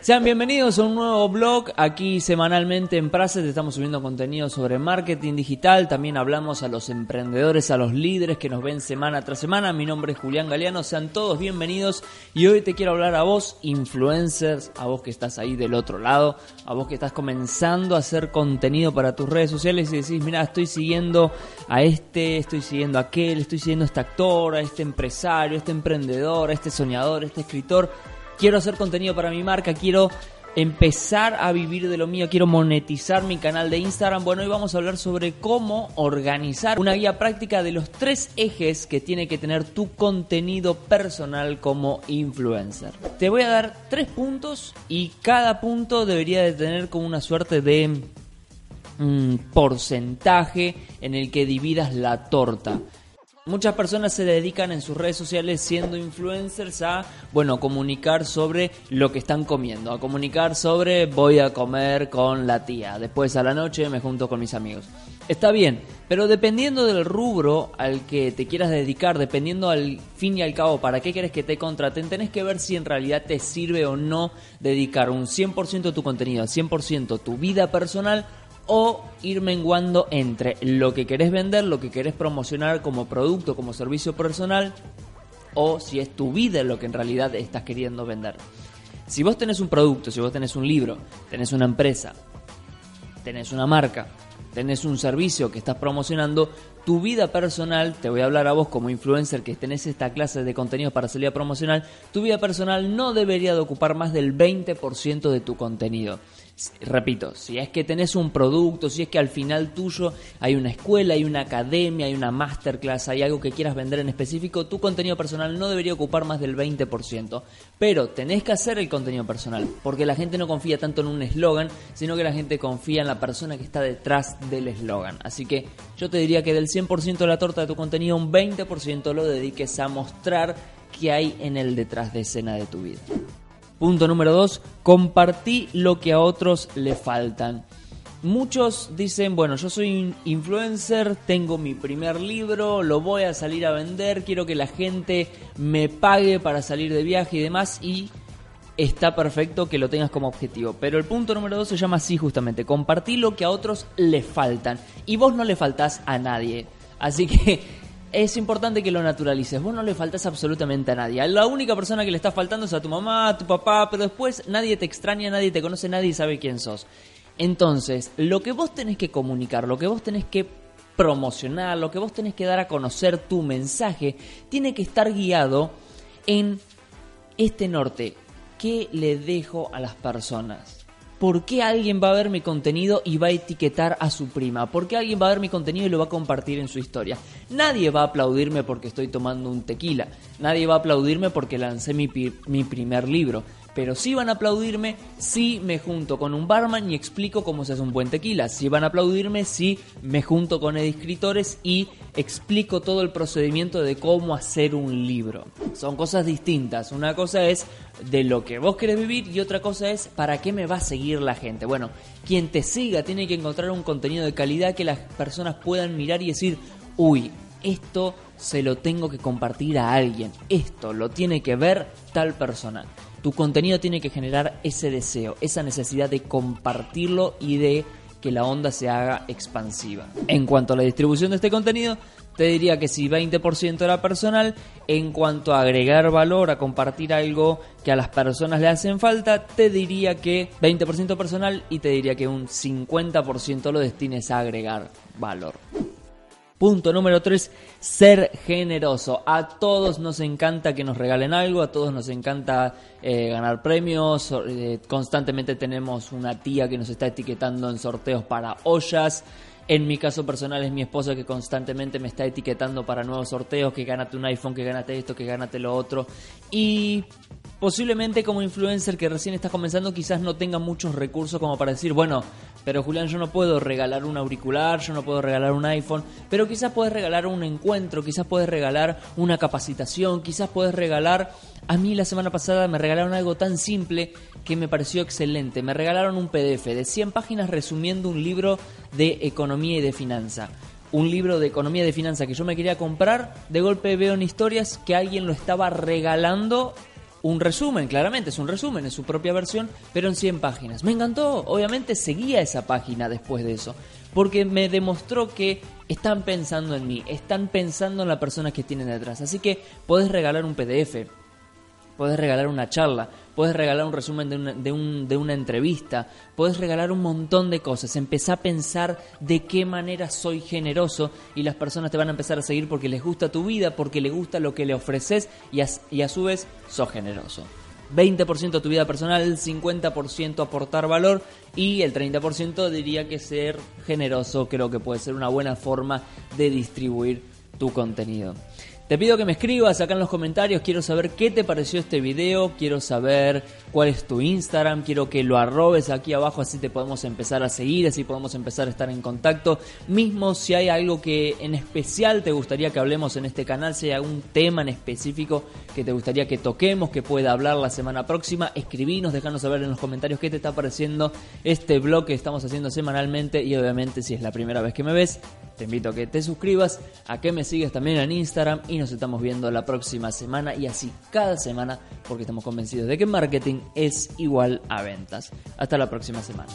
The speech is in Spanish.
Sean bienvenidos a un nuevo blog. Aquí semanalmente en Praset estamos subiendo contenido sobre marketing digital. También hablamos a los emprendedores, a los líderes que nos ven semana tras semana. Mi nombre es Julián Galeano. Sean todos bienvenidos. Y hoy te quiero hablar a vos, influencers, a vos que estás ahí del otro lado, a vos que estás comenzando a hacer contenido para tus redes sociales y decís, mira, estoy siguiendo a este, estoy siguiendo a aquel, estoy siguiendo a este actor, a este empresario, a este emprendedor, a este soñador, a este escritor quiero hacer contenido para mi marca, quiero empezar a vivir de lo mío, quiero monetizar mi canal de Instagram. Bueno, hoy vamos a hablar sobre cómo organizar una guía práctica de los tres ejes que tiene que tener tu contenido personal como influencer. Te voy a dar tres puntos y cada punto debería de tener como una suerte de mm, porcentaje en el que dividas la torta. Muchas personas se dedican en sus redes sociales siendo influencers a, bueno, comunicar sobre lo que están comiendo, a comunicar sobre voy a comer con la tía, después a la noche me junto con mis amigos. Está bien, pero dependiendo del rubro al que te quieras dedicar, dependiendo al fin y al cabo para qué quieres que te contraten, tenés que ver si en realidad te sirve o no dedicar un 100% de tu contenido, 100% tu vida personal o ir menguando entre lo que querés vender, lo que querés promocionar como producto, como servicio personal, o si es tu vida lo que en realidad estás queriendo vender. Si vos tenés un producto, si vos tenés un libro, tenés una empresa, tenés una marca, tenés un servicio que estás promocionando, tu vida personal, te voy a hablar a vos como influencer que tenés esta clase de contenido para salida promocional, tu vida personal no debería de ocupar más del 20% de tu contenido. Repito, si es que tenés un producto, si es que al final tuyo hay una escuela, hay una academia, hay una masterclass, hay algo que quieras vender en específico, tu contenido personal no debería ocupar más del 20%. Pero tenés que hacer el contenido personal, porque la gente no confía tanto en un eslogan, sino que la gente confía en la persona que está detrás del eslogan. Así que yo te diría que del 100% de la torta de tu contenido, un 20% lo dediques a mostrar qué hay en el detrás de escena de tu vida. Punto número 2, compartí lo que a otros le faltan. Muchos dicen, bueno, yo soy influencer, tengo mi primer libro, lo voy a salir a vender, quiero que la gente me pague para salir de viaje y demás y está perfecto que lo tengas como objetivo. Pero el punto número 2 se llama así justamente, compartí lo que a otros le faltan y vos no le faltás a nadie. Así que es importante que lo naturalices. Vos no le faltas absolutamente a nadie. La única persona que le está faltando es a tu mamá, a tu papá, pero después nadie te extraña, nadie te conoce, nadie sabe quién sos. Entonces, lo que vos tenés que comunicar, lo que vos tenés que promocionar, lo que vos tenés que dar a conocer tu mensaje, tiene que estar guiado en este norte. ¿Qué le dejo a las personas? ¿Por qué alguien va a ver mi contenido y va a etiquetar a su prima? ¿Por qué alguien va a ver mi contenido y lo va a compartir en su historia? Nadie va a aplaudirme porque estoy tomando un tequila. Nadie va a aplaudirme porque lancé mi, mi primer libro. Pero sí van a aplaudirme si me junto con un barman y explico cómo se hace un buen tequila. Sí van a aplaudirme si me junto con escritores y explico todo el procedimiento de cómo hacer un libro. Son cosas distintas. Una cosa es de lo que vos querés vivir y otra cosa es para qué me va a seguir la gente. Bueno, quien te siga tiene que encontrar un contenido de calidad que las personas puedan mirar y decir, uy, esto se lo tengo que compartir a alguien, esto lo tiene que ver tal persona. Tu contenido tiene que generar ese deseo, esa necesidad de compartirlo y de que la onda se haga expansiva. En cuanto a la distribución de este contenido, te diría que si 20% era personal, en cuanto a agregar valor, a compartir algo que a las personas le hacen falta, te diría que 20% personal y te diría que un 50% lo destines a agregar valor. Punto número 3, ser generoso. A todos nos encanta que nos regalen algo, a todos nos encanta eh, ganar premios, eh, constantemente tenemos una tía que nos está etiquetando en sorteos para ollas. En mi caso personal es mi esposa que constantemente me está etiquetando para nuevos sorteos, que gánate un iPhone, que gánate esto, que gánate lo otro. Y posiblemente como influencer que recién estás comenzando quizás no tenga muchos recursos como para decir, bueno, pero Julián yo no puedo regalar un auricular, yo no puedo regalar un iPhone, pero quizás puedes regalar un encuentro, quizás puedes regalar una capacitación, quizás puedes regalar... A mí la semana pasada me regalaron algo tan simple que me pareció excelente. Me regalaron un PDF de 100 páginas resumiendo un libro de economía y de finanza un libro de economía y de finanza que yo me quería comprar, de golpe veo en historias que alguien lo estaba regalando un resumen, claramente es un resumen, es su propia versión, pero en 100 páginas. Me encantó, obviamente seguía esa página después de eso, porque me demostró que están pensando en mí, están pensando en la persona que tienen detrás. Así que podés regalar un PDF, podés regalar una charla, puedes regalar un resumen de una, de, un, de una entrevista, puedes regalar un montón de cosas. Empezá a pensar de qué manera soy generoso y las personas te van a empezar a seguir porque les gusta tu vida, porque les gusta lo que le ofreces y a, y a su vez sos generoso. 20% tu vida personal, 50% aportar valor y el 30% diría que ser generoso creo que puede ser una buena forma de distribuir tu contenido. Te pido que me escribas acá en los comentarios, quiero saber qué te pareció este video, quiero saber cuál es tu Instagram, quiero que lo arrobes aquí abajo así te podemos empezar a seguir, así podemos empezar a estar en contacto. Mismo si hay algo que en especial te gustaría que hablemos en este canal, si hay algún tema en específico que te gustaría que toquemos, que pueda hablar la semana próxima, escribinos, dejanos saber en los comentarios qué te está pareciendo este blog que estamos haciendo semanalmente y obviamente si es la primera vez que me ves, te invito a que te suscribas, a que me sigas también en Instagram y nos estamos viendo la próxima semana y así cada semana porque estamos convencidos de que marketing es igual a ventas. Hasta la próxima semana.